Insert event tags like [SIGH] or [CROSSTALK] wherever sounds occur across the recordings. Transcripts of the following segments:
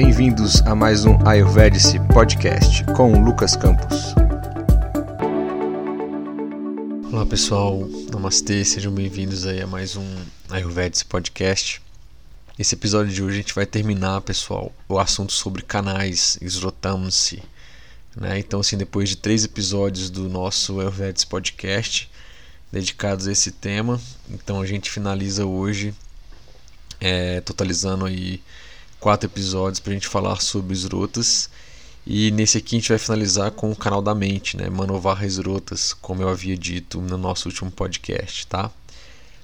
Bem-vindos a mais um Ayurvedic Podcast com Lucas Campos. Olá pessoal, namastê, sejam bem-vindos aí a mais um Ayurvedic Podcast. Esse episódio de hoje a gente vai terminar, pessoal, o assunto sobre canais, Srotamsi. Né? Então, assim, depois de três episódios do nosso Ayurvedic Podcast dedicados a esse tema, então a gente finaliza hoje, é, totalizando aí quatro episódios para a gente falar sobre os rotas. E nesse aqui a gente vai finalizar com o canal da mente, né? Manovar rotas, como eu havia dito no nosso último podcast, tá?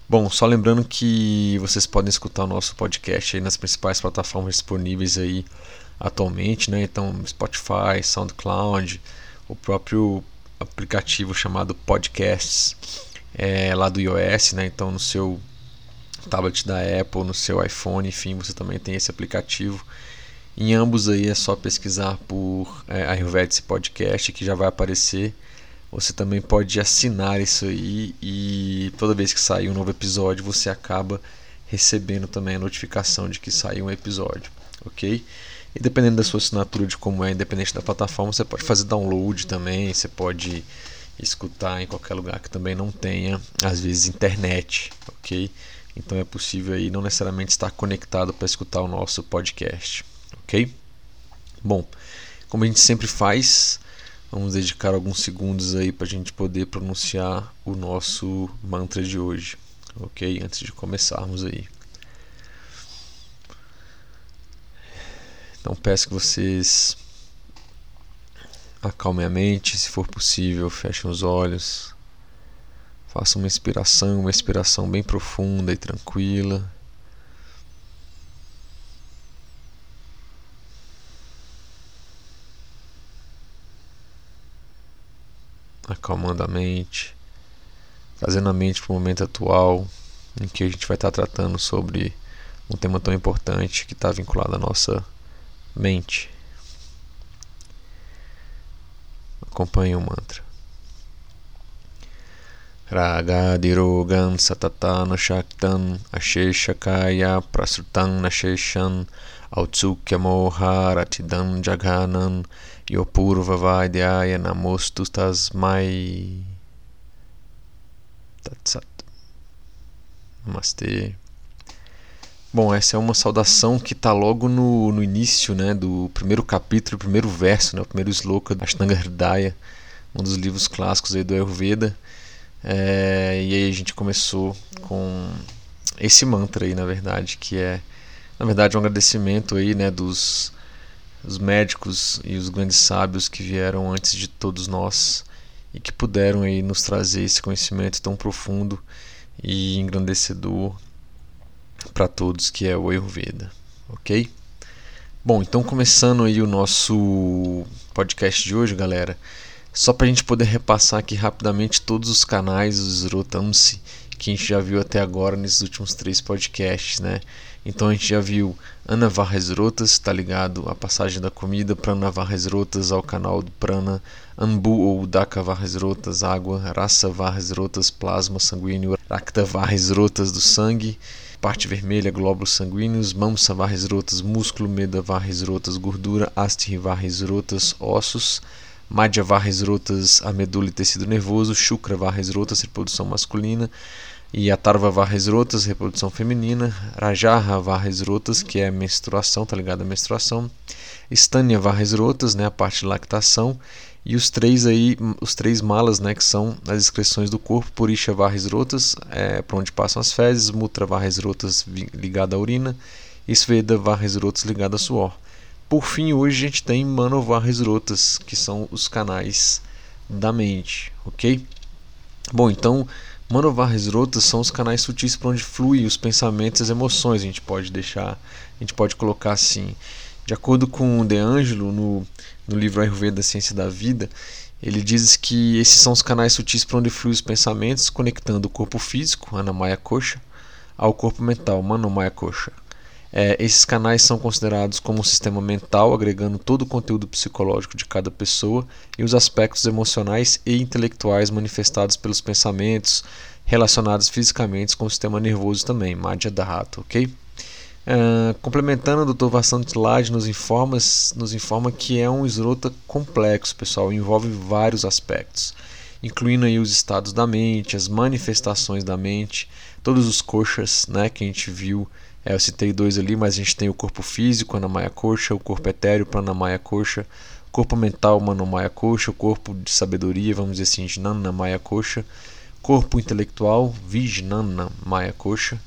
Bom, só lembrando que vocês podem escutar o nosso podcast aí nas principais plataformas disponíveis aí atualmente, né? Então, Spotify, SoundCloud, o próprio aplicativo chamado Podcasts é, lá do iOS, né? Então, no seu tablet da Apple, no seu iPhone, enfim, você também tem esse aplicativo. Em ambos aí é só pesquisar por é, Ayurvedic Podcast que já vai aparecer. Você também pode assinar isso aí e toda vez que sair um novo episódio você acaba recebendo também a notificação de que saiu um episódio, ok? E dependendo da sua assinatura de como é, independente da plataforma, você pode fazer download também, você pode escutar em qualquer lugar que também não tenha, às vezes, internet, ok? Então é possível aí não necessariamente estar conectado para escutar o nosso podcast, ok? Bom, como a gente sempre faz, vamos dedicar alguns segundos aí para a gente poder pronunciar o nosso mantra de hoje, ok? Antes de começarmos aí. Então peço que vocês acalmem a mente, se for possível, fechem os olhos. Faça uma inspiração, uma expiração bem profunda e tranquila. Acalmando a mente, trazendo a mente para o momento atual, em que a gente vai estar tratando sobre um tema tão importante que está vinculado à nossa mente. Acompanhe o mantra. Shaktan asheshakaya prasutan nasheshan autsukya moharatidam jaganan yopurva vaidhyaya namostu tasmai tatsat Namastê. Bom, essa é uma saudação que está logo no, no início né, do primeiro capítulo, primeiro verso, né, o primeiro sloka da Ashtanga Hridaya, um dos livros clássicos aí do Ayurveda. É, e aí a gente começou com esse mantra aí, na verdade, que é, na verdade, um agradecimento aí, né, dos, médicos e os grandes sábios que vieram antes de todos nós e que puderam aí nos trazer esse conhecimento tão profundo e engrandecedor para todos que é o Ayurveda, ok? Bom, então começando aí o nosso podcast de hoje, galera. Só para a gente poder repassar aqui rapidamente todos os canais do Zrotamsi que a gente já viu até agora nesses últimos três podcasts, né? Então a gente já viu Ana Varres Rotas, está ligado à passagem da comida, Prana Varres Rotas ao canal do Prana, Ambu ou Daka Varres Rotas, água, Rasa Varres Rotas, plasma sanguíneo, Rakta Varres Rotas do sangue, parte vermelha, glóbulos sanguíneos, Mamsa Varres Rotas, músculo, Meda Varres Rotas, gordura, Asti Varres Rotas, ossos, Madhya varres rotas, a medula e tecido nervoso, Shukra varres rotas, reprodução masculina, e Atarva varres rotas, reprodução feminina, Rajaha varres rotas, que é menstruação, tá ligado? À menstruação, Stânia varres rotas, né, a parte de lactação, e os três aí, os três malas, né, que são as excreções do corpo, Purisha varres rotas, é, para onde passam as fezes, Mutra varres rotas ligada à urina, Sveda varres rotas ligada a suor. Por fim, hoje a gente tem Manovarres Rotas, que são os canais da mente, ok? Bom, então Manovarres Rotas são os canais sutis para onde fluem os pensamentos e as emoções. A gente pode deixar, a gente pode colocar assim. De acordo com De Angelo, no, no livro Ayurveda Ciência da Vida, ele diz que esses são os canais sutis para onde fluem os pensamentos, conectando o corpo físico, Anamaya Kosha, ao corpo mental, Manomaya Kosha. É, esses canais são considerados como um sistema mental, agregando todo o conteúdo psicológico de cada pessoa e os aspectos emocionais e intelectuais manifestados pelos pensamentos relacionados fisicamente com o sistema nervoso também, Madhya Dhatu, ok? Uh, complementando, o Dr. Vassant Lade nos informa, nos informa que é um esrota complexo, pessoal, envolve vários aspectos, incluindo aí os estados da mente, as manifestações da mente, todos os coxas né, que a gente viu. É, eu citei dois ali, mas a gente tem o corpo físico, Anamaya Coxa, o corpo etéreo, Pranamaya Coxa, corpo mental, Manomaya Coxa, o corpo de sabedoria, vamos dizer assim, Jnana Maya Coxa, corpo intelectual, Vijnana Maya Coxa,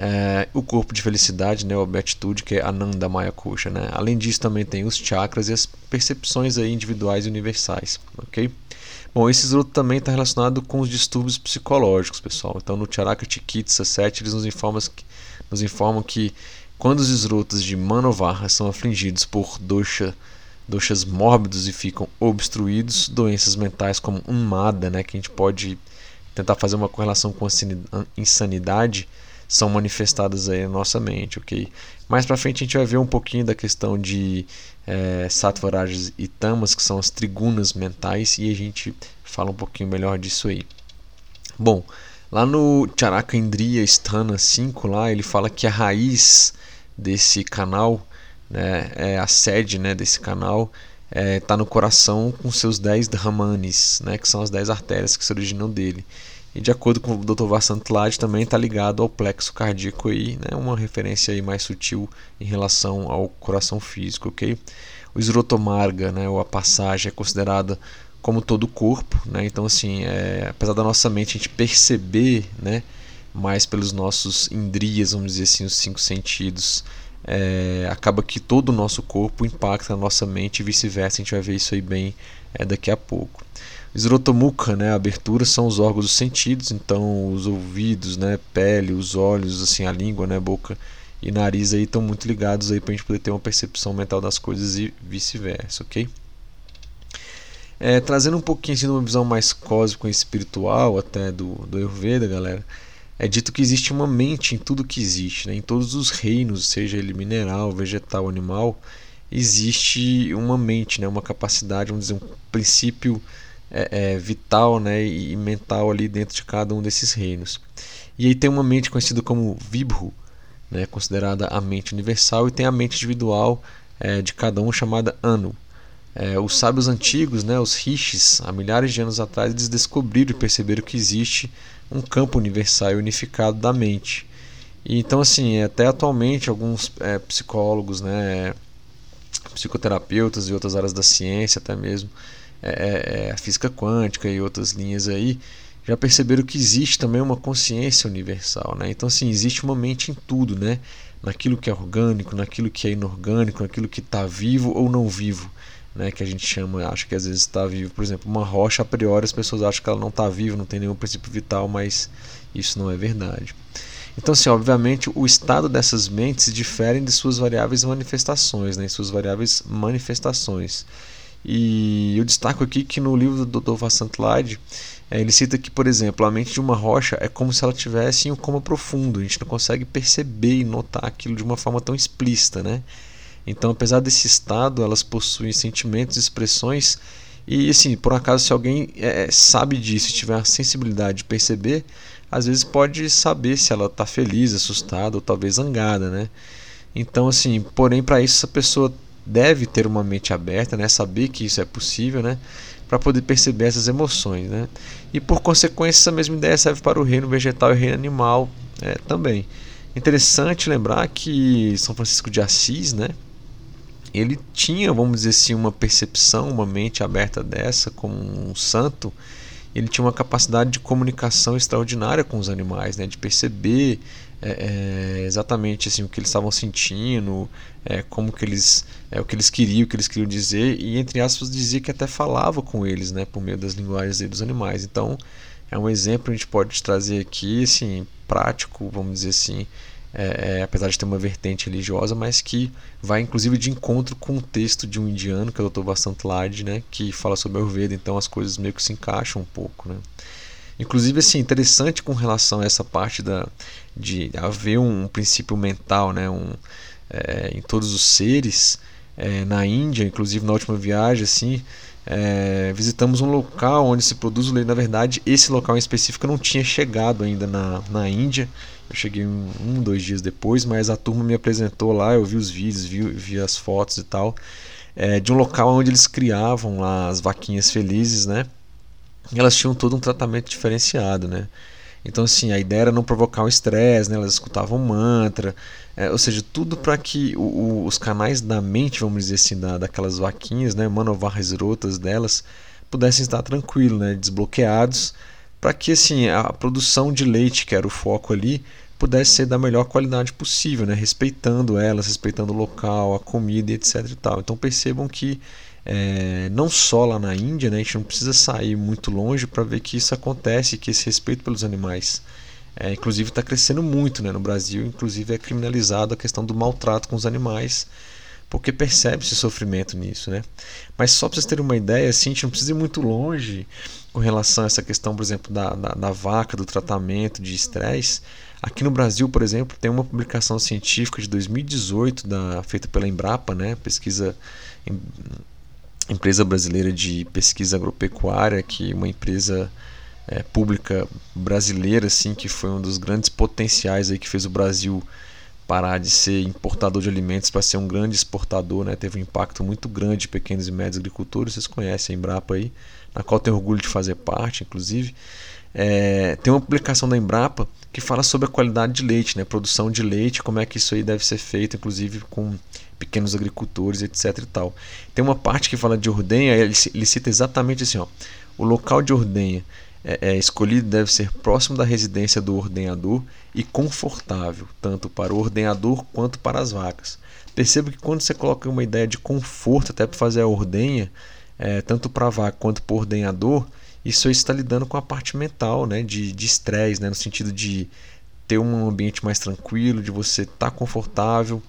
é, o corpo de felicidade, né, ou beatitude, que é Ananda Maya Kosha. Né? Além disso, também tem os chakras e as percepções aí individuais e universais. ok? Bom, esse esroto também está relacionado com os distúrbios psicológicos, pessoal. Então, no Charaka Chikitsa 7, eles nos informam que, nos informam que quando os esrotos de Manovarra são afligidos por dosha, doshas mórbidos e ficam obstruídos, doenças mentais como Unmada, né, que a gente pode tentar fazer uma correlação com a insanidade, são manifestadas aí na nossa mente, ok? Mais para frente a gente vai ver um pouquinho da questão de é, e tamas, que são as trigunas mentais, e a gente fala um pouquinho melhor disso aí. Bom, lá no Charaka Indriya Sthana 5, lá, ele fala que a raiz desse canal, né, é a sede né, desse canal, está é, tá no coração com seus 10 Brahmanes, né, que são as 10 artérias que se originam dele. E de acordo com o Dr. Vassantlade, também está ligado ao plexo cardíaco aí, né? uma referência aí mais sutil em relação ao coração físico, ok? O esrotomarga, né, ou a passagem, é considerada como todo o corpo, né? Então assim, é, apesar da nossa mente a gente perceber, né, mais pelos nossos indrias, vamos dizer assim, os cinco sentidos, é, acaba que todo o nosso corpo impacta a nossa mente e vice-versa. A gente vai ver isso aí bem é, daqui a pouco. Esrotomukha, né, a abertura são os órgãos dos sentidos, então os ouvidos, né, pele, os olhos, assim, a língua, né, boca e nariz aí estão muito ligados aí para a gente poder ter uma percepção mental das coisas e vice-versa, ok? É, trazendo um pouquinho assim, de uma visão mais cósmica e espiritual até do, do Ayurveda, galera, é dito que existe uma mente em tudo que existe, né? em todos os reinos, seja ele mineral, vegetal, animal, existe uma mente, né? uma capacidade, vamos dizer, um princípio é, é, vital né, e mental ali dentro de cada um desses reinos. E aí tem uma mente conhecida como Vibhu, né, considerada a mente universal, e tem a mente individual é, de cada um chamada Anu. É, os sábios antigos, né, os rishis, há milhares de anos atrás, eles descobriram e perceberam que existe um campo universal e unificado da mente. E, então, assim, até atualmente, alguns é, psicólogos, né, psicoterapeutas e outras áreas da ciência até mesmo, é, é, é, a física quântica e outras linhas aí já perceberam que existe também uma consciência universal, né? Então assim existe uma mente em tudo, né? Naquilo que é orgânico, naquilo que é inorgânico, naquilo que está vivo ou não vivo, né? Que a gente chama, acho que às vezes está vivo, por exemplo, uma rocha a priori as pessoas acham que ela não está viva, não tem nenhum princípio vital, mas isso não é verdade. Então, assim, obviamente, o estado dessas mentes difere de suas variáveis manifestações, né, suas variáveis manifestações. E eu destaco aqui que no livro do Dr. Vassant é, ele cita que, por exemplo, a mente de uma rocha é como se ela tivesse em um coma profundo. A gente não consegue perceber e notar aquilo de uma forma tão explícita, né? Então, apesar desse estado, elas possuem sentimentos, expressões e, assim, por acaso, se alguém é, sabe disso, tiver a sensibilidade de perceber, às vezes pode saber se ela está feliz, assustada ou talvez zangada, né? Então, assim, porém, para isso, essa pessoa deve ter uma mente aberta, né? saber que isso é possível, né? para poder perceber essas emoções. Né? E por consequência, essa mesma ideia serve para o reino vegetal e o reino animal é, também. Interessante lembrar que São Francisco de Assis, né? Ele tinha, vamos dizer assim, uma percepção, uma mente aberta dessa, como um santo. Ele tinha uma capacidade de comunicação extraordinária com os animais, né? de perceber é, é, exatamente assim o que eles estavam sentindo, é, como que eles, é, o que eles queriam, o que eles queriam dizer e entre aspas dizia que até falava com eles, né, por meio das linguagens dos animais. Então é um exemplo que a gente pode trazer aqui, assim, prático, vamos dizer assim, é, é, apesar de ter uma vertente religiosa, mas que vai inclusive de encontro com o texto de um indiano, que é o Dr. Vasant Lad, né, que fala sobre Ayurveda, então as coisas meio que se encaixam um pouco, né. Inclusive, assim, interessante com relação a essa parte da, de haver um princípio mental né, um, é, em todos os seres. É, na Índia, inclusive na última viagem, assim, é, visitamos um local onde se produz o leite. Na verdade, esse local em específico não tinha chegado ainda na, na Índia Eu cheguei um, um, dois dias depois, mas a turma me apresentou lá, eu vi os vídeos, vi, vi as fotos e tal, é, de um local onde eles criavam lá as vaquinhas felizes, né? E elas tinham todo um tratamento diferenciado, né? Então, assim, a ideia era não provocar o estresse, né? elas escutavam mantra, é, ou seja, tudo para que o, o, os canais da mente, vamos dizer assim, da, daquelas vaquinhas, né? manovarras rotas delas, pudessem estar tranquilos, né? desbloqueados, para que assim, a produção de leite, que era o foco ali, pudesse ser da melhor qualidade possível, né? respeitando elas, respeitando o local, a comida, etc. E tal. Então percebam que é, não só lá na Índia, né, a gente não precisa sair muito longe para ver que isso acontece, que esse respeito pelos animais, é, inclusive está crescendo muito, né, no Brasil, inclusive é criminalizado a questão do maltrato com os animais, porque percebe-se sofrimento nisso, né? Mas só para vocês terem uma ideia, assim, a gente não precisa ir muito longe com relação a essa questão, por exemplo, da, da, da vaca, do tratamento de estresse. Aqui no Brasil, por exemplo, tem uma publicação científica de 2018 da, feita pela Embrapa, né, pesquisa empresa brasileira de pesquisa agropecuária, que uma empresa é, pública brasileira, assim, que foi um dos grandes potenciais aí que fez o Brasil parar de ser importador de alimentos para ser um grande exportador, né? Teve um impacto muito grande de pequenos e médios agricultores, vocês conhecem a Embrapa aí, na qual tenho orgulho de fazer parte, inclusive. É, tem uma publicação da Embrapa que fala sobre a qualidade de leite, né? Produção de leite, como é que isso aí deve ser feito, inclusive com pequenos agricultores, etc. E tal. Tem uma parte que fala de ordenha, ele, ele cita exatamente assim: ó, o local de ordenha é, é, escolhido deve ser próximo da residência do ordenhador e confortável, tanto para o ordenhador quanto para as vacas. Perceba que quando você coloca uma ideia de conforto até para fazer a ordenha, é, tanto para vaca quanto para ordenhador, isso está lidando com a parte mental, né, de estresse, né, no sentido de ter um ambiente mais tranquilo, de você estar tá confortável,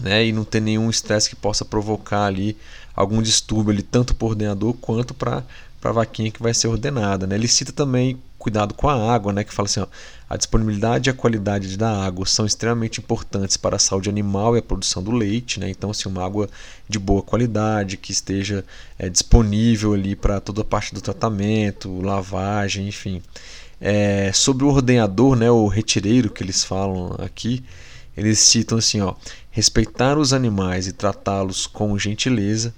né, e não ter nenhum estresse que possa provocar ali algum distúrbio ali, tanto para o ordenador quanto para a vaquinha que vai ser ordenada. Né. Ele cita também cuidado com a água, né, que fala assim, ó, a disponibilidade e a qualidade da água são extremamente importantes para a saúde animal e a produção do leite, né, então assim, uma água de boa qualidade, que esteja é, disponível ali para toda a parte do tratamento, lavagem, enfim. É, sobre o ordenador, né, o retireiro que eles falam aqui, eles citam assim, ó, respeitar os animais e tratá-los com gentileza,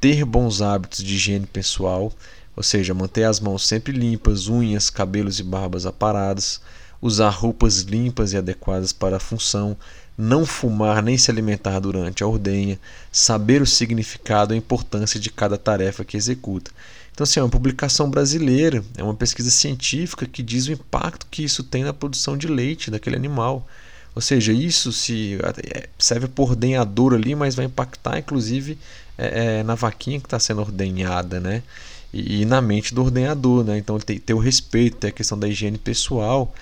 ter bons hábitos de higiene pessoal, ou seja, manter as mãos sempre limpas, unhas, cabelos e barbas aparadas, usar roupas limpas e adequadas para a função, não fumar nem se alimentar durante a ordenha, saber o significado e a importância de cada tarefa que executa. Então, assim, é uma publicação brasileira, é uma pesquisa científica que diz o impacto que isso tem na produção de leite daquele animal. Ou seja, isso se é, serve por ordenhador ali, mas vai impactar inclusive é, é, na vaquinha que está sendo ordenhada, né? E, e, na mente do ordenhador, né? Então tem ter o respeito, tem a questão da higiene pessoal.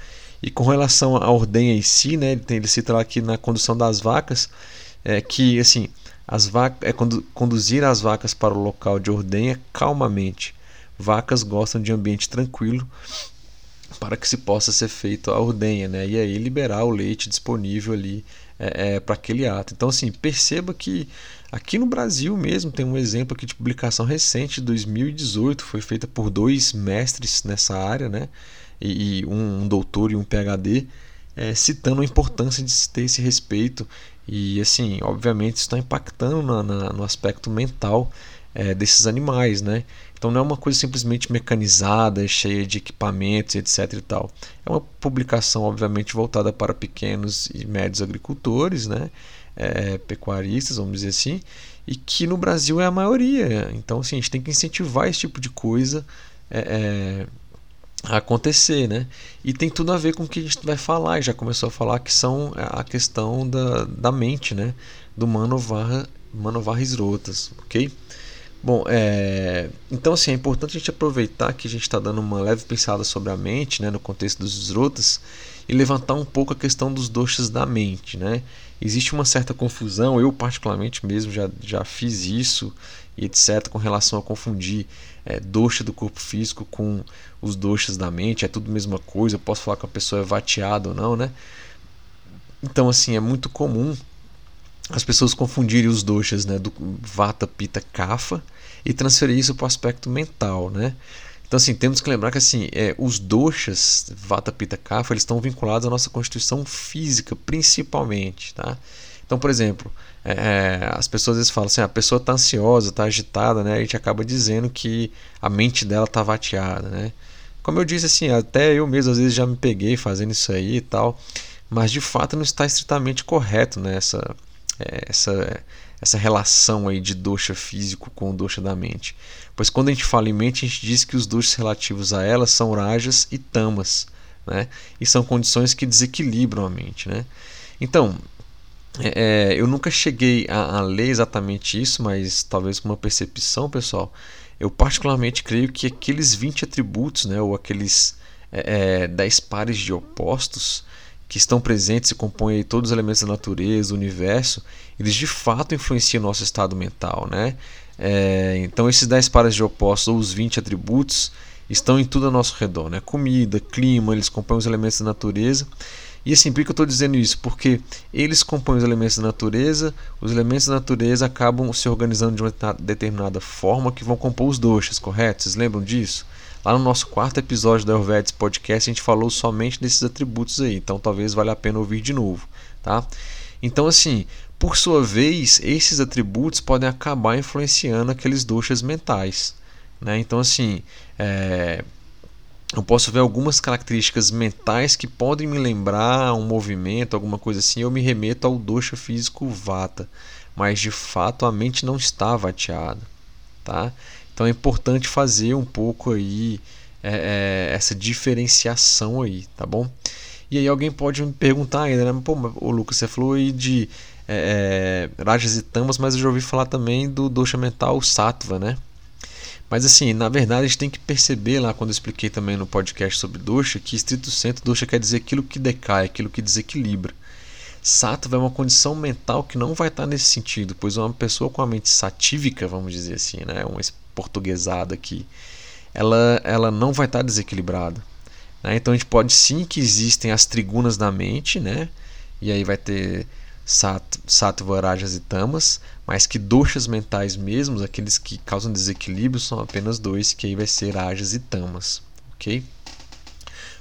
E com relação à ordenha em si, né? Ele, tem, ele cita lá aqui na condução das vacas é, que assim as vacas é condu, conduzir as vacas para o local de ordenha calmamente. Vacas gostam de ambiente tranquilo para que se possa ser feito a ordenha, né? E aí liberar o leite disponível ali é, é, para aquele ato. Então, assim, perceba que aqui no Brasil mesmo tem um exemplo aqui de publicação recente de 2018, foi feita por dois mestres nessa área, né? E, e um, um, doutor e um PhD, é, citando a importância de se ter esse respeito. E, assim, obviamente, isso está impactando na, na, no aspecto mental é, desses animais, né? Então não é uma coisa simplesmente mecanizada, cheia de equipamentos, etc. E tal. É uma publicação, obviamente, voltada para pequenos e médios agricultores, né? É, pecuaristas, vamos dizer assim, e que no Brasil é a maioria. Então, assim, a gente tem que incentivar esse tipo de coisa é, é, a acontecer, né? E tem tudo a ver com o que a gente vai falar, já começou a falar, que são a questão da, da mente, né? Do Manovar, Manovar Rotas, ok? Bom, é... então assim, é importante a gente aproveitar que a gente está dando uma leve pensada sobre a mente, né, no contexto dos esrotas, e levantar um pouco a questão dos doxas da mente, né? Existe uma certa confusão, eu particularmente mesmo já, já fiz isso e etc, com relação a confundir é, do corpo físico com os doxas da mente, é tudo a mesma coisa, eu posso falar que a pessoa é vateada ou não, né? Então assim, é muito comum as pessoas confundirem os doshas né, do Vata, Pitta, Kapha e transferir isso para o aspecto mental. Né? Então assim, temos que lembrar que assim, é, os doshas, Vata, Pitta, Kapha, eles estão vinculados à nossa constituição física, principalmente, tá? Então, por exemplo, é, é as pessoas às vezes falam assim, ah, a pessoa está ansiosa, está agitada, né? A gente acaba dizendo que a mente dela está vateada, né? Como eu disse, assim, até eu mesmo às vezes já me peguei fazendo isso aí e tal, mas de fato não está estritamente correto, né? Essa, é, essa, essa relação aí de dosha físico com o dosha da mente. Pois quando a gente fala em mente, a gente diz que os doshas relativos a ela são rajas e tamas, né? E são condições que desequilibram a mente, né? Então, é, é, eu nunca cheguei a, a, ler exatamente isso, mas talvez com uma percepção, pessoal, eu particularmente creio que aqueles 20 atributos, né, ou aqueles é, é, 10 pares de opostos que estão presentes e compõem todos os elementos da natureza, do universo, eles de fato influenciam o nosso estado mental. Né? É, então, esses 10 pares de opostos, ou os 20 atributos, estão em tudo ao nosso redor: né? comida, clima, eles compõem os elementos da natureza. E assim, por que eu estou dizendo isso? Porque eles compõem os elementos da natureza, os elementos da natureza acabam se organizando de uma determinada forma que vão compor os doshas, correto? Vocês lembram disso? Lá no nosso quarto episódio da Ayurvedic Podcast a gente falou somente desses atributos aí, então talvez valha a pena ouvir de novo, tá? Então assim, por sua vez, esses atributos podem acabar influenciando aqueles doshas mentais, né? Então assim, é, eu posso ver algumas características mentais que podem me lembrar um movimento, alguma coisa assim, eu me remeto ao dosha físico vata, mas de fato a mente não está vateada, tá? Então é importante fazer um pouco aí é, é, essa diferenciação aí, tá bom? E aí alguém pode me perguntar ainda, né? Pô, o Lucas, você falou aí de é, é, Rajas e Tamas, mas eu já ouvi falar também do dosha mental Sattva, né? Mas assim, na verdade a gente tem que perceber lá quando eu expliquei também no podcast sobre dosha que estrito centro dosha quer dizer aquilo que decai, aquilo que desequilibra. Sattva é uma condição mental que não vai estar nesse sentido, pois uma pessoa com a mente satívica, vamos dizer assim, né, uma portuguesada aqui, ela, ela não vai estar desequilibrada. Né? Então a gente pode sim que existem as trigunas da mente, né? e aí vai ter sattva, rajas e tamas, mas que doshas mentais mesmos, aqueles que causam desequilíbrio, são apenas dois, que aí vai ser rajas e tamas, ok?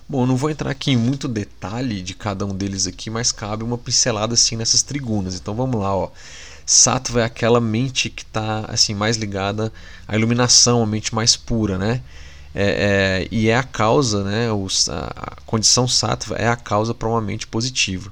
Bom, não vou entrar aqui em muito detalhe de cada um deles aqui, mas cabe uma pincelada assim nessas trigunas. Então vamos lá, ó. Sattva é aquela mente que está assim mais ligada à iluminação, a mente mais pura, né? É, é, e é a causa, né? Os, a condição sattva é a causa para uma mente positiva.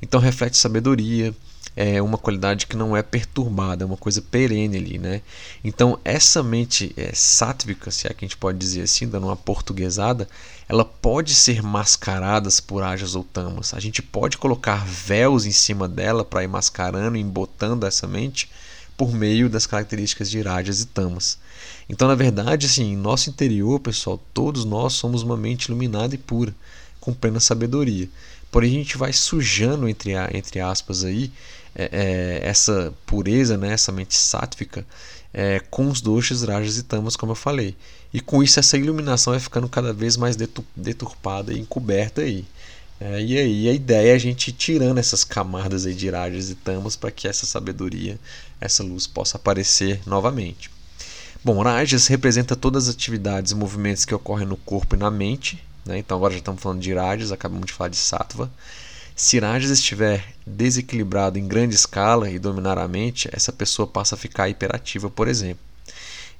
Então reflete sabedoria, é uma qualidade que não é perturbada, é uma coisa perene ali, né? Então essa mente é, sátvica, se é que a gente pode dizer assim, dando uma portuguesada, ela pode ser mascarada por ajas ou tamas. A gente pode colocar véus em cima dela para ir mascarando, embotando essa mente por meio das características de rajas e tamas. Então, na verdade, assim, em nosso interior, pessoal, todos nós somos uma mente iluminada e pura, com plena sabedoria. Porém, a gente vai sujando, entre, entre aspas, aí, é, é, essa pureza, né, essa mente sátvica, é, com os doshas, rajas e tamas, como eu falei. E com isso essa iluminação vai ficando cada vez mais deturpada e encoberta aí. É, e aí a ideia é a gente ir tirando essas camadas aí de rajas e tamas para que essa sabedoria, essa luz possa aparecer novamente. Bom, rajas representa todas as atividades e movimentos que ocorrem no corpo e na mente. Né? Então agora já estamos falando de rajas, acabamos de falar de sattva. Se rajas estiver desequilibrado em grande escala e dominar a mente, essa pessoa passa a ficar hiperativa, por exemplo.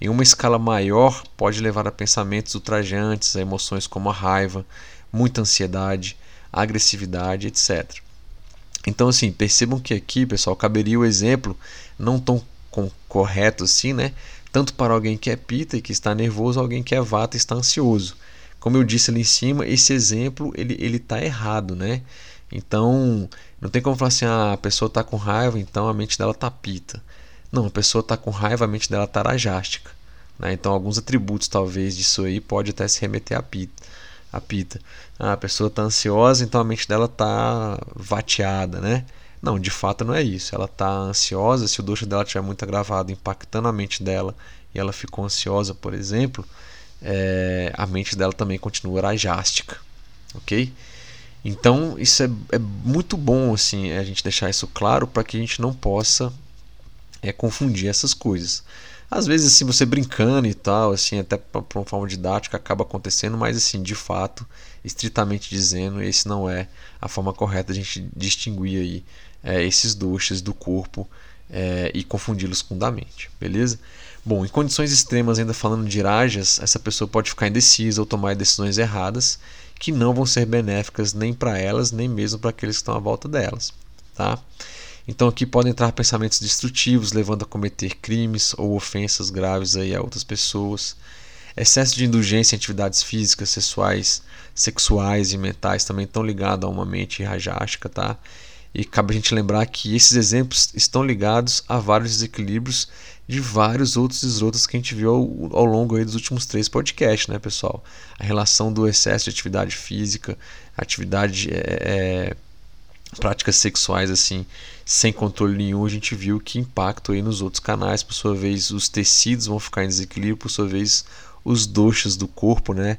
Em uma escala maior, pode levar a pensamentos ultrajantes, a emoções como a raiva, muita ansiedade, agressividade, etc. Então, assim, percebam que aqui, pessoal, caberia o exemplo não tão correto assim, né? Tanto para alguém que é pita e que está nervoso, alguém que é vata e está ansioso. Como eu disse ali em cima, esse exemplo ele ele está errado, né? Então, não tem como falar assim, ah, a pessoa está com raiva, então a mente dela está pita. Não, a pessoa está com raiva, a mente dela está rajástica. Né? Então, alguns atributos talvez disso aí pode até se remeter à pita. A pita. Ah, a pessoa está ansiosa, então a mente dela está vateada, né? Não, de fato não é isso. Ela está ansiosa, se o dosha dela estiver muito agravado, impactando a mente dela, e ela ficou ansiosa, por exemplo, é, a mente dela também continua rajástica, ok? Então isso é, é muito bom assim a gente deixar isso claro para que a gente não possa é confundir essas coisas. Às vezes, assim, você brincando e tal, assim, até por uma forma didática acaba acontecendo, mas, assim, de fato, estritamente dizendo, esse não é a forma correta de a gente distinguir aí é, esses doshas do corpo é, e confundi-los com da mente, beleza? Bom, em condições extremas, ainda falando de rajas, essa pessoa pode ficar indecisa ou tomar decisões erradas que não vão ser benéficas nem para elas, nem mesmo para aqueles que estão à volta delas, tá? Então aqui podem entrar pensamentos destrutivos, levando a cometer crimes ou ofensas graves aí a outras pessoas. Excesso de indulgência em atividades físicas, sexuais, sexuais e mentais também estão ligados a uma mente rajástica, tá? E cabe a gente lembrar que esses exemplos estão ligados a vários desequilíbrios de vários outros esrotas que a gente viu ao, ao longo dos últimos três podcasts, né, pessoal? A relação do excesso de atividade física, atividade, é, é, práticas sexuais assim, sem controle nenhum, a gente viu que impacto aí nos outros canais. Por sua vez, os tecidos vão ficar em desequilíbrio, por sua vez, os doxas do corpo, né,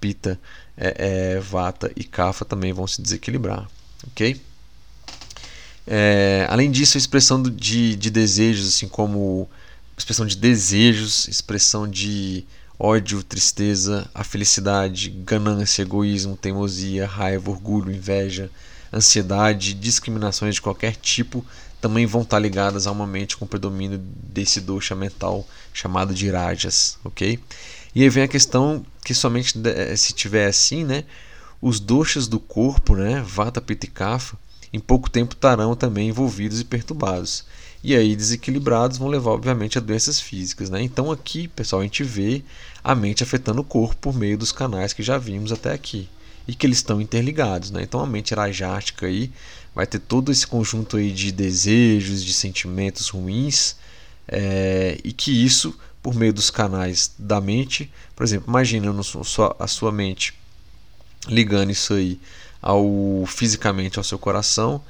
pita, é, é, vata e kapha também vão se desequilibrar, ok? É, além disso, a expressão de, de desejos, assim como expressão de desejos, expressão de ódio, tristeza, a felicidade, ganância, egoísmo, teimosia, raiva, orgulho, inveja, ansiedade, discriminações de qualquer tipo também vão estar ligadas a uma mente com predomínio desse dosha mental chamado de rajas, ok? E aí vem a questão que somente se tiver assim, né, os doshas do corpo, né, vata, pitta e kapha, em pouco tempo estarão também envolvidos e perturbados. E aí, desequilibrados vão levar, obviamente, a doenças físicas. Né? Então, aqui, pessoal, a gente vê a mente afetando o corpo por meio dos canais que já vimos até aqui e que eles estão interligados. Né? Então, a mente erajástica aí vai ter todo esse conjunto aí de desejos, de sentimentos ruins é, e que isso, por meio dos canais da mente, por exemplo, imagina a sua mente ligando isso aí ao fisicamente ao seu coração,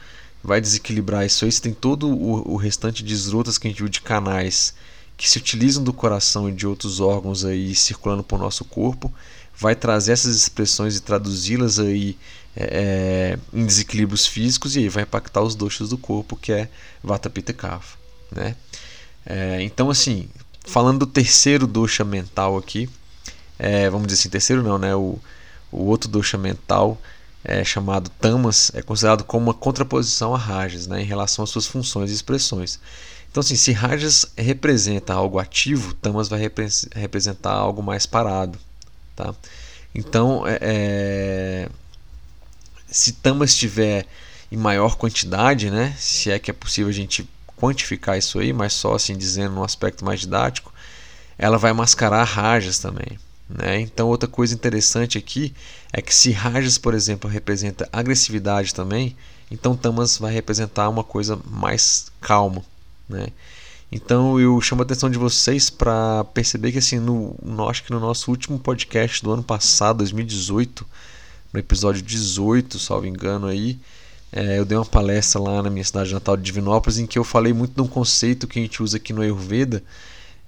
vai desequilibrar isso aí. Você tem todo o, o restante de esrotas que a gente viu de canais que se utilizam do coração e de outros órgãos aí circulando por nosso corpo, vai trazer essas expressões e traduzi-las aí é, é, em desequilíbrios físicos e aí vai impactar os doshas do corpo, que é Vata Pitta Kapha, né? É, então assim, falando do terceiro dosha mental aqui, é, vamos dizer assim, terceiro não, né? O, o outro dosha mental é, chamado tamas é considerado como uma contraposição a rajas né, em relação às suas funções e expressões. Então, assim, se rajas representa algo ativo, tamas vai repre representar algo mais parado. Tá? Então, é, é, se tamas estiver em maior quantidade, né, se é que é possível a gente quantificar isso aí, mas só assim dizendo no aspecto mais didático, ela vai mascarar rajas também. Né? Então, outra coisa interessante aqui é que se Rajas, por exemplo, representa agressividade também, então Tamas vai representar uma coisa mais calma. Né? Então eu chamo a atenção de vocês para perceber que assim, no, no, acho que no nosso último podcast do ano passado, 2018, no episódio 18, salvo engano aí, é, eu dei uma palestra lá na minha cidade natal de Divinópolis em que eu falei muito de um conceito que a gente usa aqui no Ayurveda,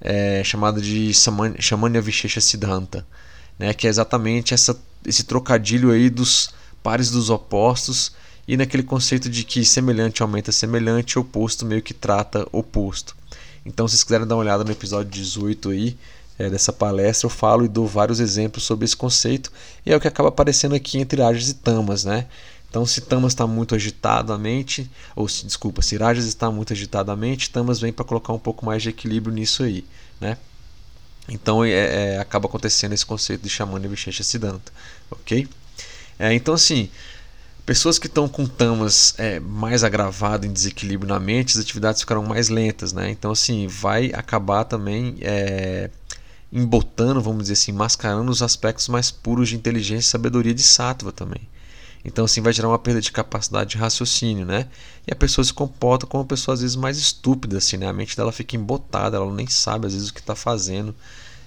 é, chamado de Shamanya Vishesha Siddhanta, né, que é exatamente essa, esse trocadilho aí dos pares dos opostos e naquele conceito de que semelhante aumenta semelhante, oposto meio que trata oposto. Então, se vocês quiserem dar uma olhada no episódio 18 aí, é, dessa palestra, eu falo e dou vários exemplos sobre esse conceito, e é o que acaba aparecendo aqui entre Rajas e Tamas, né? Então, se Tamas está muito agitado a mente, ou se, desculpa, se Rajas está muito agitado a mente, Tamas vem para colocar um pouco mais de equilíbrio nisso aí, né? Então, é, é, acaba acontecendo esse conceito de Shamana Vishesha Siddhanta, ok? É, então, assim, pessoas que estão com tamas é, mais agravado em desequilíbrio na mente, as atividades ficarão mais lentas, né? Então, assim, vai acabar também é, embotando, vamos dizer assim, mascarando os aspectos mais puros de inteligência e sabedoria de Sattva também. Então, assim, vai gerar uma perda de capacidade de raciocínio, né? E a pessoa se comporta como uma pessoa, às vezes, mais estúpida, assim, né? A mente dela fica embotada, ela nem sabe, às vezes, o que está fazendo,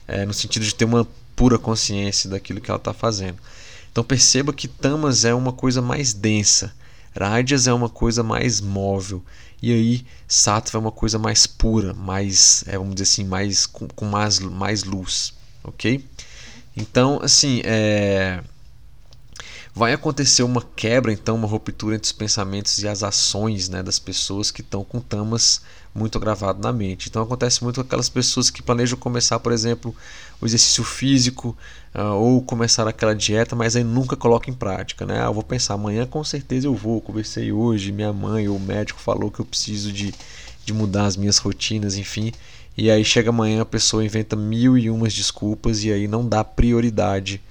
é, no sentido de ter uma pura consciência daquilo que ela está fazendo. Então, perceba que tamas é uma coisa mais densa, rádias é uma coisa mais móvel, e aí sattva é uma coisa mais pura, mais, é, vamos dizer assim, mais com, com mais, mais luz, ok? Então, assim, é vai acontecer uma quebra, então, uma ruptura entre os pensamentos e as ações né, das pessoas que estão com tamas muito gravado na mente. Então acontece muito com aquelas pessoas que planejam começar, por exemplo, o exercício físico uh, ou começar aquela dieta, mas aí nunca coloca em prática, né? Ah, eu vou pensar amanhã com certeza eu vou. Conversei hoje, minha mãe ou o médico falou que eu preciso de, de mudar as minhas rotinas, enfim. E aí chega amanhã a pessoa inventa mil e umas desculpas e aí não dá prioridade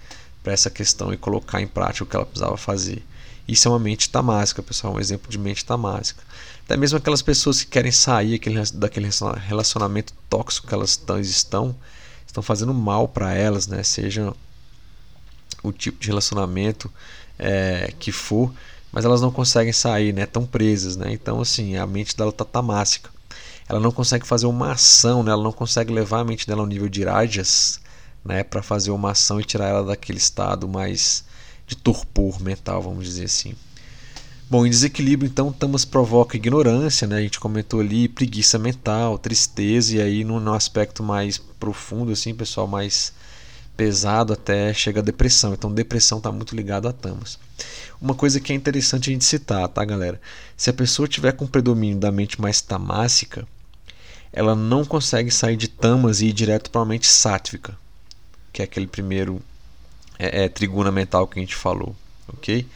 para essa questão e colocar em prática o que ela precisava fazer. Isso é uma mente tamásica, pessoal, um exemplo de mente tamásica. Até mesmo aquelas pessoas que querem sair daquele relacionamento tóxico que elas estão, estão fazendo mal para elas, né? Seja o tipo de relacionamento é, que for, mas elas não conseguem sair, né? Estão presas, né? Então, assim, a mente dela está tamásica. Ela não consegue fazer uma ação, né? Ela não consegue levar a mente dela ao nível de rajas, né? Para fazer uma ação e tirar ela daquele estado mais de torpor mental, vamos dizer assim. Bom, em desequilíbrio, então, tamas provoca ignorância, né? A gente comentou ali, preguiça mental, tristeza, e aí no, aspecto mais profundo, assim, pessoal, mais pesado até chega a depressão. Então, depressão está muito ligado a tamas. Uma coisa que é interessante a gente citar, tá, galera? Se a pessoa tiver com predomínio da mente mais tamássica, ela não consegue sair de tamas e ir direto para a mente sátvica, que é aquele primeiro é, é, triguna mental que a gente falou, ok?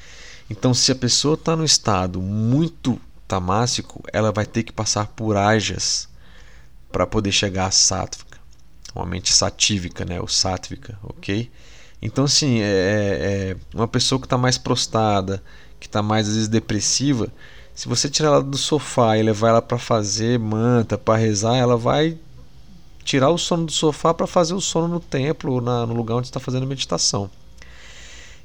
Então, se a pessoa está no estado muito tamássico, ela vai ter que passar por ajas para poder chegar a sátvica, uma mente satívica, né, ou sátvica, ok? Então, assim, é, é, é uma pessoa que está mais prostada, que está mais às vezes depressiva, se você tirar ela do sofá e levar ela para fazer manta, para rezar, ela vai tirar o sono do sofá para fazer o sono no templo, na, no lugar onde está fazendo meditação.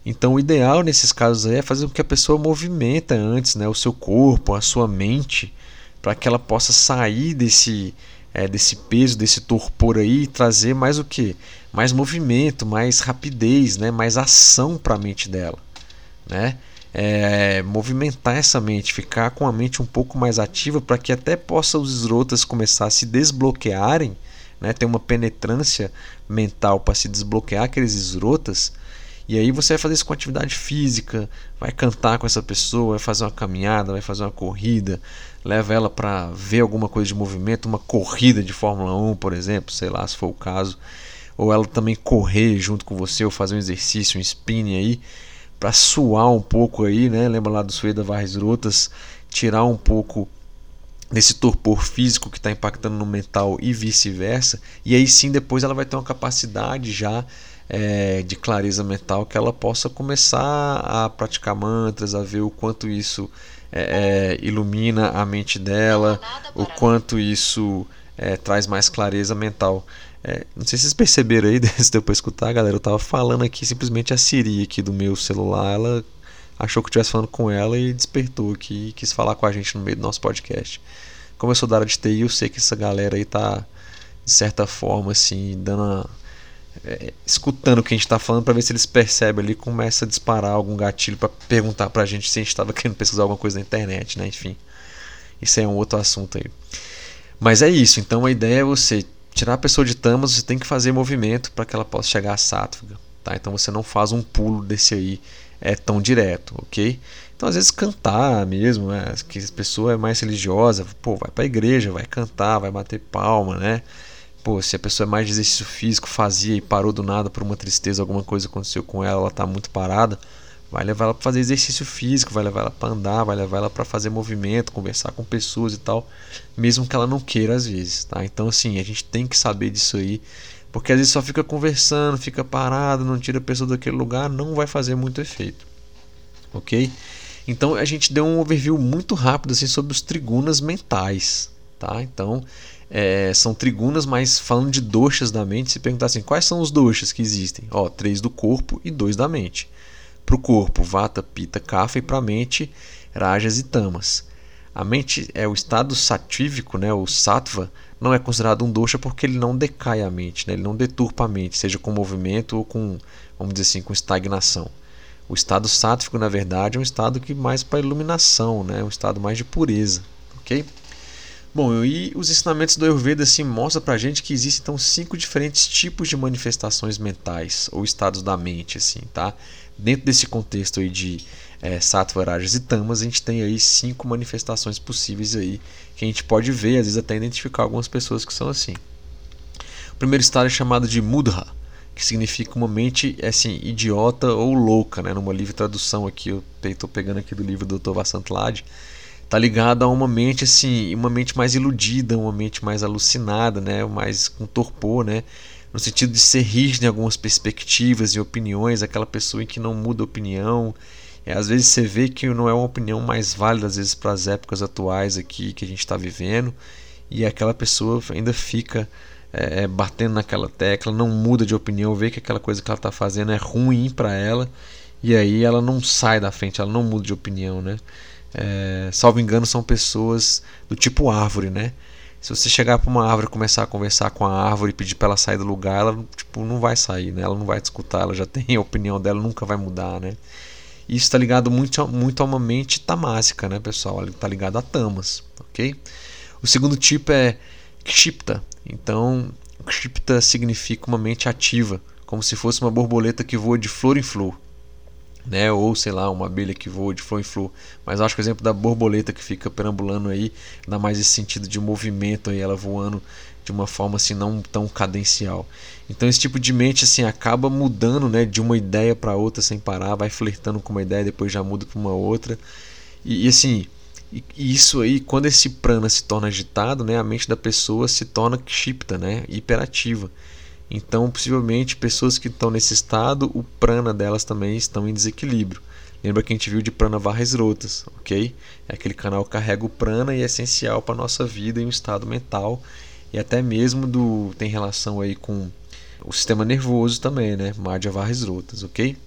Então, o ideal nesses casos é fazer com que a pessoa movimenta antes né, o seu corpo, a sua mente, para que ela possa sair desse, é, desse peso, desse torpor aí e trazer mais o que? Mais movimento, mais rapidez, né, mais ação para a mente dela. Né? É, movimentar essa mente, ficar com a mente um pouco mais ativa para que até possa os esrotas começar a se desbloquearem, né, ter uma penetrância mental para se desbloquear aqueles esrotas e aí você vai fazer isso com atividade física, vai cantar com essa pessoa, vai fazer uma caminhada, vai fazer uma corrida, leva ela para ver alguma coisa de movimento, uma corrida de Fórmula 1, por exemplo, sei lá, se for o caso, ou ela também correr junto com você ou fazer um exercício, um spinning aí, para suar um pouco aí, né? Lembra lá do Sueda Varres Rotas, tirar um pouco desse torpor físico que está impactando no mental e vice-versa, e aí sim depois ela vai ter uma capacidade já é, de clareza mental que ela possa começar a praticar mantras, a ver o quanto isso é, é ilumina a mente dela, o quanto isso é, traz mais clareza mental. É, não sei se vocês perceberam aí, [LAUGHS] se deu para escutar, galera. Eu estava falando aqui, simplesmente a Siri aqui do meu celular, ela achou que eu estivesse falando com ela e despertou aqui e quis falar com a gente no meio do nosso podcast. Como eu sou da área de TI, eu sei que essa galera aí tá, de certa forma, assim, dando uma é, escutando o que a gente está falando para ver se eles percebem ali começa a disparar algum gatilho para perguntar para a gente se a gente estava querendo pesquisar alguma coisa na internet, né? Enfim, isso é um outro assunto aí. Mas é isso. Então a ideia é você tirar a pessoa de tamas, você tem que fazer movimento para que ela possa chegar a sátrica, tá? Então você não faz um pulo desse aí é tão direto, ok? Então às vezes cantar mesmo, né? que a pessoa é mais religiosa, pô, vai para a igreja, vai cantar, vai bater palma, né? pô, se a pessoa é mais de exercício físico, fazia e parou do nada por uma tristeza, alguma coisa aconteceu com ela, ela está muito parada, vai levar ela para fazer exercício físico, vai levar ela para andar, vai levar ela para fazer movimento, conversar com pessoas e tal, mesmo que ela não queira às vezes, tá? Então assim, a gente tem que saber disso aí, porque às vezes só fica conversando, fica parado, não tira a pessoa daquele lugar, não vai fazer muito efeito. OK? Então a gente deu um overview muito rápido assim sobre os trigunas mentais, tá? Então, é, são trigunas, mas falando de doxas da mente, se perguntar assim, quais são os doxas que existem? Ó, três do corpo e dois da mente. Para o corpo, vata, pita, kapha e para a mente, rajas e tamas. A mente é o estado satívico, né, o sattva, não é considerado um dosha porque ele não decai a mente, né, ele não deturpa a mente, seja com movimento ou com, vamos dizer assim, com estagnação. O estado sátrico, na verdade, é um estado que mais para iluminação, né, um estado mais de pureza, ok? Bom, e os ensinamentos do Ayurveda assim, mostram pra gente que existem então cinco diferentes tipos de manifestações mentais ou estados da mente, assim, tá? dentro desse contexto aí de é, Sattva, Rajas e Tamas, a gente tem aí cinco manifestações possíveis aí que a gente pode ver, às vezes até identificar algumas pessoas que são assim. O primeiro estado é chamado de Mudha, que significa uma mente assim, idiota ou louca, né? Numa livre tradução aqui, eu estou pegando aqui do livro do Dr. Vasant Lad, tá ligado a uma mente assim, uma mente mais iludida, uma mente mais alucinada, né? Mais com torpor, né? No sentido de ser rígido em algumas perspectivas e opiniões, aquela pessoa em que não muda opinião, é, às vezes você vê que não é uma opinião mais válida, às vezes, para as épocas atuais aqui que a gente está vivendo, e aquela pessoa ainda fica é, é, batendo naquela tecla, não muda de opinião, vê que aquela coisa que ela está fazendo é ruim para ela, e aí ela não sai da frente, ela não muda de opinião, né? É, salvo engano, são pessoas do tipo árvore, né? Se você chegar para uma árvore e começar a conversar com a árvore e pedir para ela sair do lugar, ela tipo, não vai sair, né? Ela não vai te escutar, ela já [LAUGHS] tem a opinião dela, nunca vai mudar, né? Isso está ligado muito, muito a uma mente tamásica, né, pessoal? Está ligado a tamas, ok? O segundo tipo é kshipta. Então, kshipta significa uma mente ativa, como se fosse uma borboleta que voa de flor em flor. Né? Ou sei lá, uma abelha que voa de flor em flor. Mas acho que o exemplo da borboleta que fica perambulando aí dá mais esse sentido de movimento aí, ela voando de uma forma assim não tão cadencial. Então esse tipo de mente assim acaba mudando, né, de uma ideia para outra sem parar, vai flertando com uma ideia, depois já muda para uma outra. E, e assim, e, e isso aí, quando esse prana se torna agitado, né, a mente da pessoa se torna kshipta, né, hiperativa. Então, possivelmente, pessoas que estão nesse estado, o prana delas também estão em desequilíbrio. Lembra que a gente viu de prana varras rotas, ok? É aquele canal que carrega o prana e é essencial para a nossa vida e o estado mental e até mesmo do tem relação aí com o sistema nervoso também, né? Madhya Varresrotas, ok?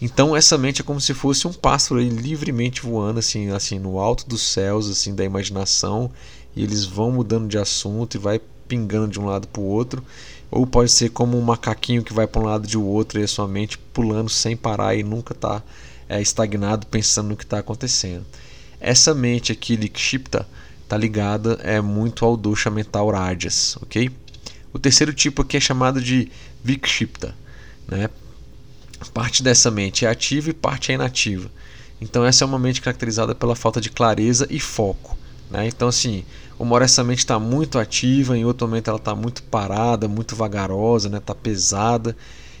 Então essa mente é como se fosse um pássaro aí, livremente voando assim, assim no alto dos céus, assim da imaginação, e eles vão mudando de assunto e vai pingando de um lado para o outro, ou pode ser como um macaquinho que vai para um lado de outro e a sua mente pulando sem parar e nunca está é, estagnado pensando no que está acontecendo. Essa mente aqui de Kshipta está ligada é muito ao dosha mental rajas, ok? O terceiro tipo aqui é chamado de vikshipta, né? Parte dessa mente é ativa e parte é inativa. Então essa é uma mente caracterizada pela falta de clareza e foco, né? Então assim, uma hora essa mente está muito ativa, em outro momento ela está muito parada, muito vagarosa, né? Está pesada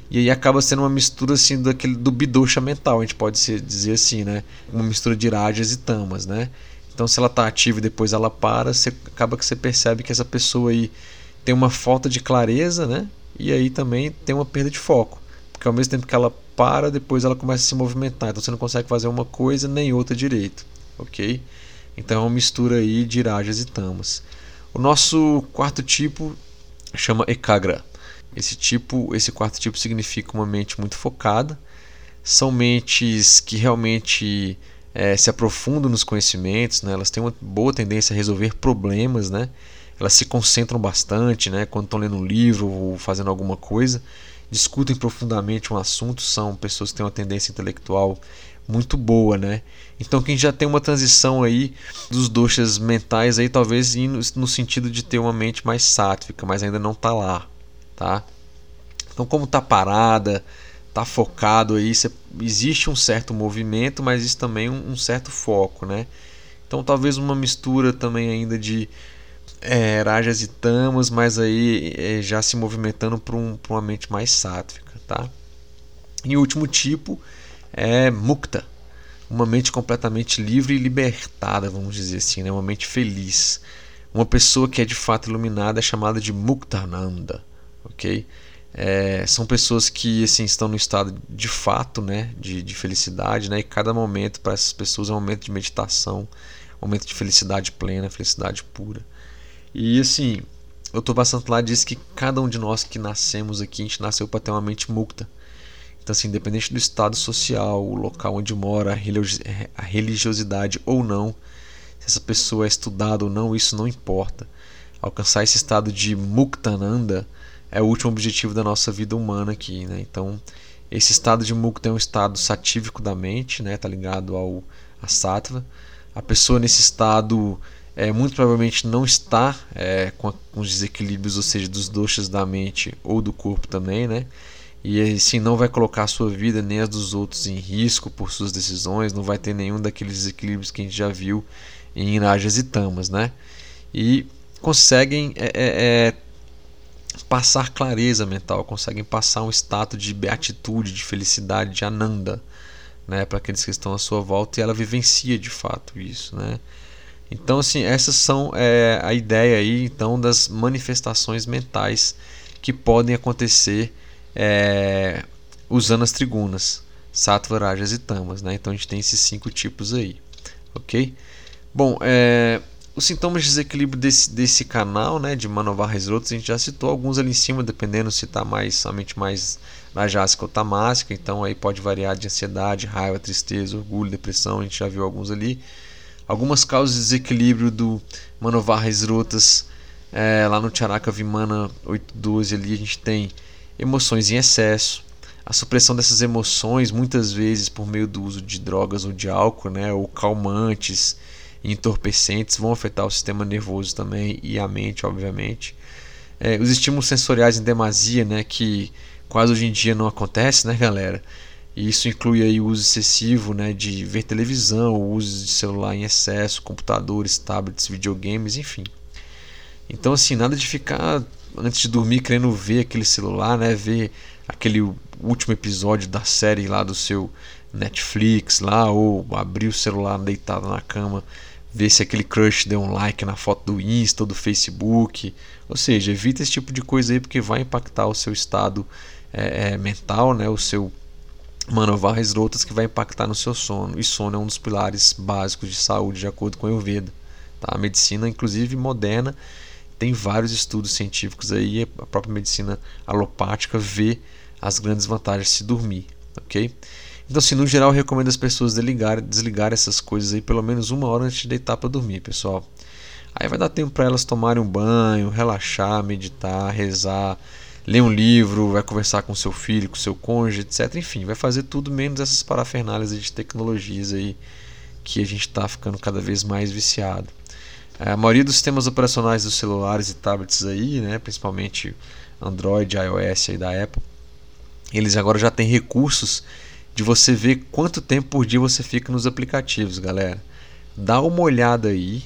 e aí acaba sendo uma mistura assim daquele do bidosha mental, a gente pode dizer assim, né? Uma mistura de rajas e tamas, né? Então, se ela está ativa e depois ela para, você acaba que você percebe que essa pessoa aí tem uma falta de clareza, né? E aí também tem uma perda de foco, porque ao mesmo tempo que ela para, depois ela começa a se movimentar. Então, você não consegue fazer uma coisa nem outra direito, ok? Então, é uma mistura aí de irajas e tamas. O nosso quarto tipo chama ekagra. Esse tipo, esse quarto tipo significa uma mente muito focada. São mentes que realmente é, se aprofundam nos conhecimentos, né? elas têm uma boa tendência a resolver problemas, né? elas se concentram bastante né? quando estão lendo um livro ou fazendo alguma coisa, discutem profundamente um assunto, são pessoas que têm uma tendência intelectual muito boa, né? Então quem já tem uma transição aí dos doxas mentais aí talvez no sentido de ter uma mente mais sátvica, mas ainda não está lá, tá? Então como está parada, tá focado aí, cê, existe um certo movimento, mas isso também um, um, certo foco, né? Então talvez uma mistura também ainda de é, rajas e tamas, mas aí é, já se movimentando para um, uma mente mais sátvica, tá? E o último tipo é mukta, uma mente completamente livre e libertada, vamos dizer assim, né? uma mente feliz. Uma pessoa que é de fato iluminada é chamada de muktananda, ok? É, são pessoas que assim estão no estado de fato né de, de felicidade né e cada momento para essas pessoas é um momento de meditação um momento de felicidade plena felicidade pura. E assim eu estou bastante lá diz que cada um de nós que nascemos aqui a gente nasceu para ter uma mente mukta então assim independente do estado social o local onde mora a religiosidade ou não se essa pessoa é estudada ou não isso não importa. Alcançar esse estado de muktananda é o último objetivo da nossa vida humana aqui, né? Então, esse estado de mukta é um estado satívico da mente, né? Tá ligado ao a sattva. A pessoa nesse estado é, muito provavelmente não está é, com, a, com, os desequilíbrios, ou seja, dos doshas da mente ou do corpo também, né? e assim não vai colocar a sua vida nem as dos outros em risco por suas decisões, não vai ter nenhum daqueles desequilíbrios que a gente já viu em Rajas e Tamas, né? E conseguem é, é, é, passar clareza mental, conseguem passar um estado de beatitude, de felicidade, de ananda, né, para aqueles que estão à sua volta e ela vivencia de fato isso, né? Então assim essas são é, a ideia aí então das manifestações mentais que podem acontecer é, usando as trigunas, sattva, rajas e tamas, né? Então a gente tem esses cinco tipos aí, ok? Bom, é, os sintomas de desequilíbrio desse, desse canal, né, de Manovar Resrotos, a gente já citou alguns ali em cima, dependendo se está mais, somente mais najásica ou tamásica, então aí pode variar de ansiedade, raiva, tristeza, orgulho, depressão, a gente já viu alguns ali. Algumas causas de desequilíbrio do Manovar Resrotas, é, lá no Charaka Vimana 812 ali a gente tem emoções em excesso, a supressão dessas emoções, muitas vezes por meio do uso de drogas ou de álcool, né, ou calmantes, entorpecentes vão afetar o sistema nervoso também e a mente, obviamente. É, os estímulos sensoriais em demasia, né, que quase hoje em dia não acontece, né, galera? E isso inclui aí o uso excessivo, né, de ver televisão, o uso de celular em excesso, computadores, tablets, videogames, enfim. Então, assim, nada de ficar antes de dormir querendo ver aquele celular, né, ver aquele último episódio da série lá do seu Netflix lá ou abrir o celular deitado na cama ver se aquele crush deu um like na foto do Insta ou do Facebook. Ou seja, evita esse tipo de coisa aí porque vai impactar o seu estado é, é, mental, né? o seu manovar outras que vai impactar no seu sono. E sono é um dos pilares básicos de saúde, de acordo com a Ayurveda. Tá? A medicina, inclusive moderna, tem vários estudos científicos aí. A própria medicina alopática vê as grandes vantagens de se dormir. ok? Então, assim, no geral, eu recomendo as pessoas desligar, desligar essas coisas aí pelo menos uma hora antes de deitar para dormir, pessoal. Aí vai dar tempo para elas tomarem um banho, relaxar, meditar, rezar, ler um livro, vai conversar com seu filho, com seu cônjuge, etc. Enfim, vai fazer tudo menos essas parafernálias de tecnologias aí que a gente está ficando cada vez mais viciado. A maioria dos sistemas operacionais dos celulares e tablets aí, né, principalmente Android, iOS aí da Apple, eles agora já têm recursos de você ver quanto tempo por dia você fica nos aplicativos, galera. Dá uma olhada aí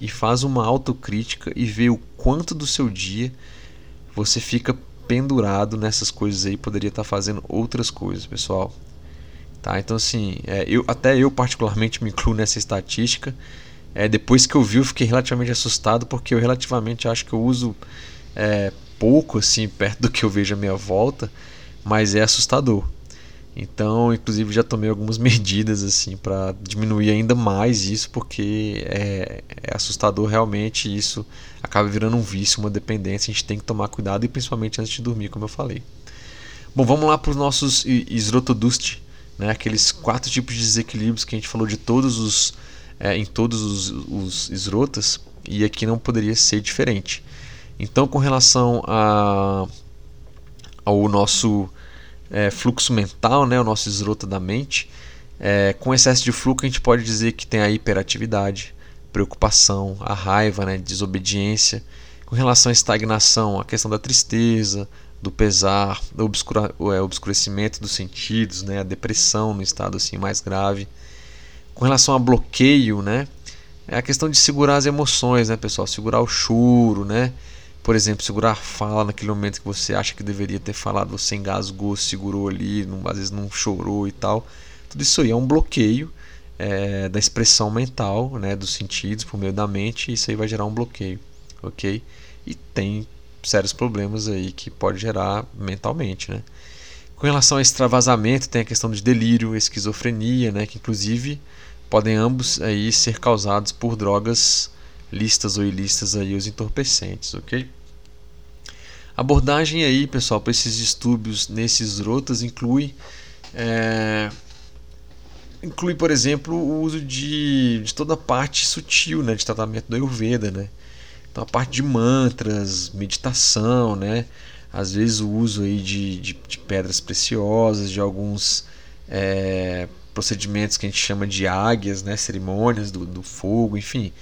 e faz uma autocrítica e vê o quanto do seu dia você fica pendurado nessas coisas aí, poderia estar fazendo outras coisas, pessoal. Tá? Então assim, é, eu, até eu particularmente me incluo nessa estatística. É, depois que eu vi, eu fiquei relativamente assustado porque eu relativamente acho que eu uso é, pouco assim perto do que eu vejo à minha volta, mas é assustador. Então, inclusive, já tomei algumas [LAUGHS] medidas assim para diminuir ainda mais isso, porque é, é, assustador realmente. Isso acaba virando um vício, uma dependência. A gente tem que tomar cuidado e principalmente antes de dormir, como eu falei. Bom, vamos lá para os nossos isrotodust, né? Aqueles quatro tipos de desequilíbrios que a gente falou de todos os é, em todos os, os isrotas e aqui não poderia ser diferente. Então, com relação a, ao nosso é, fluxo mental, né, o nosso esrota da mente, é, com excesso de fluxo a gente pode dizer que tem a hiperatividade, preocupação, a raiva, né, desobediência. Com relação à estagnação, a questão da tristeza, do pesar, do obscura, é, obscurecimento dos sentidos, né, a depressão no estado assim mais grave. Com relação a bloqueio, né, é a questão de segurar as emoções, né, pessoal, segurar o choro, né, por exemplo, segurar fala naquele momento que você acha que deveria ter falado, você engasgou, segurou ali, não, às vezes não chorou e tal. Tudo isso aí é um bloqueio é, da expressão mental, né, dos sentidos por meio da mente, e isso aí vai gerar um bloqueio, ok? E tem sérios problemas aí que pode gerar mentalmente, né? Com relação a extravasamento, tem a questão de delírio, esquizofrenia, né, que inclusive podem ambos aí ser causados por drogas listas ou ilícitas aí os entorpecentes, ok? Abordagem aí, pessoal, para esses distúrbios nesses rotas inclui é, inclui, por exemplo, o uso de, de toda a parte sutil, né, de tratamento do Ayurveda, né? Então a parte de mantras, meditação, né? Às vezes o uso aí de, de, de pedras preciosas, de alguns é, procedimentos que a gente chama de águias, né? Cerimônias do, do fogo, enfim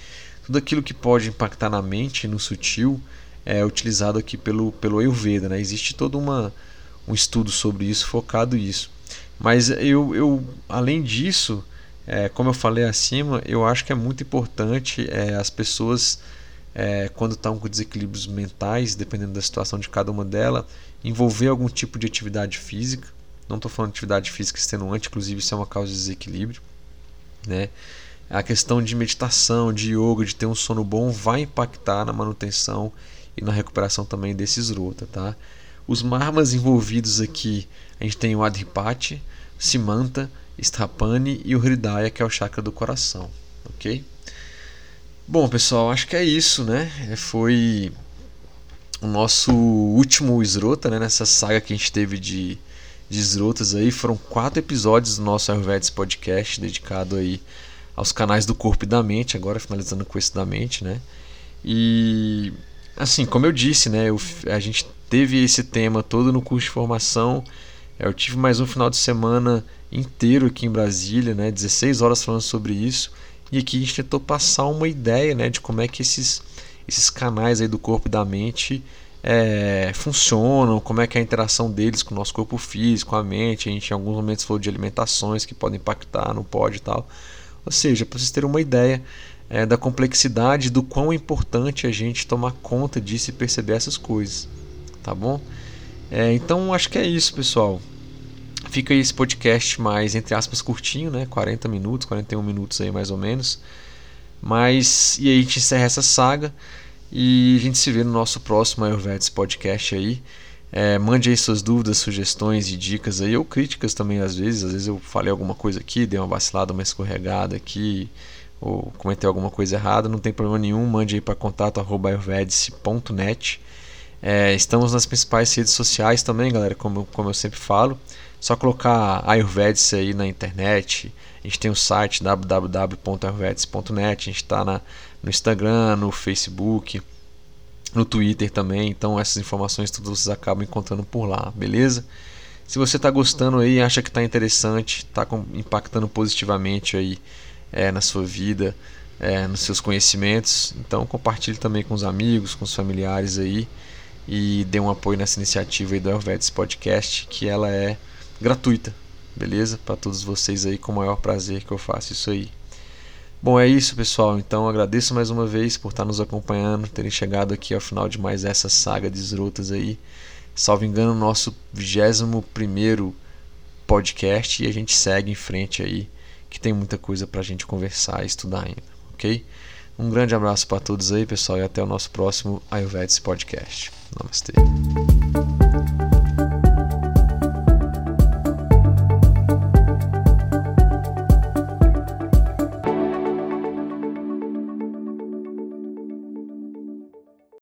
tudo aquilo que pode impactar na mente, no sutil, é utilizado aqui pelo, pelo Ayurveda. Né? Existe toda uma, um estudo sobre isso, focado nisso. Mas eu, eu além disso, é, como eu falei acima, eu acho que é muito importante é, as pessoas, é, quando estão com desequilíbrios mentais, dependendo da situação de cada uma delas, envolver algum tipo de atividade física. Não estou falando de atividade física extenuante, inclusive isso é uma causa de desequilíbrio. Né? A questão de meditação, de yoga, de ter um sono bom vai impactar na manutenção e na recuperação também desses rota, tá? Os marmas envolvidos aqui, a gente tem o Adhipati, Simanta, Strapani e o Hridaya, que é o chakra do coração, ok? Bom, pessoal, acho que é isso, né? É, foi o nosso último Srota, né? Nessa saga que a gente teve de, de Srotas aí. Foram quatro episódios do nosso Ayurvedas Podcast, dedicado aí aos canais do corpo e da mente, agora finalizando com esse da mente, né? E assim, como eu disse, né, eu, a gente teve esse tema todo no curso de formação. Eu tive mais um final de semana inteiro aqui em Brasília, né, 16 horas falando sobre isso. E aqui a gente tentou passar uma ideia, né, de como é que esses esses canais aí do corpo e da mente é, funcionam, como é que é a interação deles com o nosso corpo físico, a mente. A gente em alguns momentos falou de alimentações que podem impactar, não pode e tal. Ou seja, para vocês terem uma ideia é, da complexidade, do quão importante a gente tomar conta disso e perceber essas coisas, tá bom? É, então acho que é isso, pessoal. Fica aí esse podcast mais, entre aspas, curtinho, né? 40 minutos, 41 minutos aí mais ou menos. Mas, e aí a gente encerra essa saga e a gente se vê no nosso próximo Ayurvedas podcast aí. É, mande aí suas dúvidas, sugestões e dicas aí, ou críticas também às vezes. Às vezes eu falei alguma coisa aqui, dei uma vacilada, uma escorregada aqui, ou comentei alguma coisa errada, não tem problema nenhum. Mande aí para contato.ayurvedic.net. É, estamos nas principais redes sociais também, galera, como, como eu sempre falo. Só colocar Ayurvedic aí na internet. A gente tem o site www.ayurvedic.net. A gente está no Instagram, no Facebook no Twitter também. Então essas informações todas vocês acabam encontrando por lá, beleza? Se você está gostando aí, acha que está interessante, está impactando positivamente aí é, na sua vida, é, nos seus conhecimentos, então compartilhe também com os amigos, com os familiares aí e dê um apoio nessa iniciativa aí do Ayurvedas Podcast, que ela é gratuita, beleza? Para todos vocês aí, com o maior prazer que eu faço isso aí. Bom, é isso, pessoal. Então agradeço mais uma vez por estar nos acompanhando, terem chegado aqui ao final de mais essa saga de Zrotas aí. Salvo engano, nosso 21 podcast e a gente segue em frente aí, que tem muita coisa para a gente conversar e estudar ainda, ok? Um grande abraço para todos aí, pessoal, e até o nosso próximo Ayurvedas Podcast. Namastê.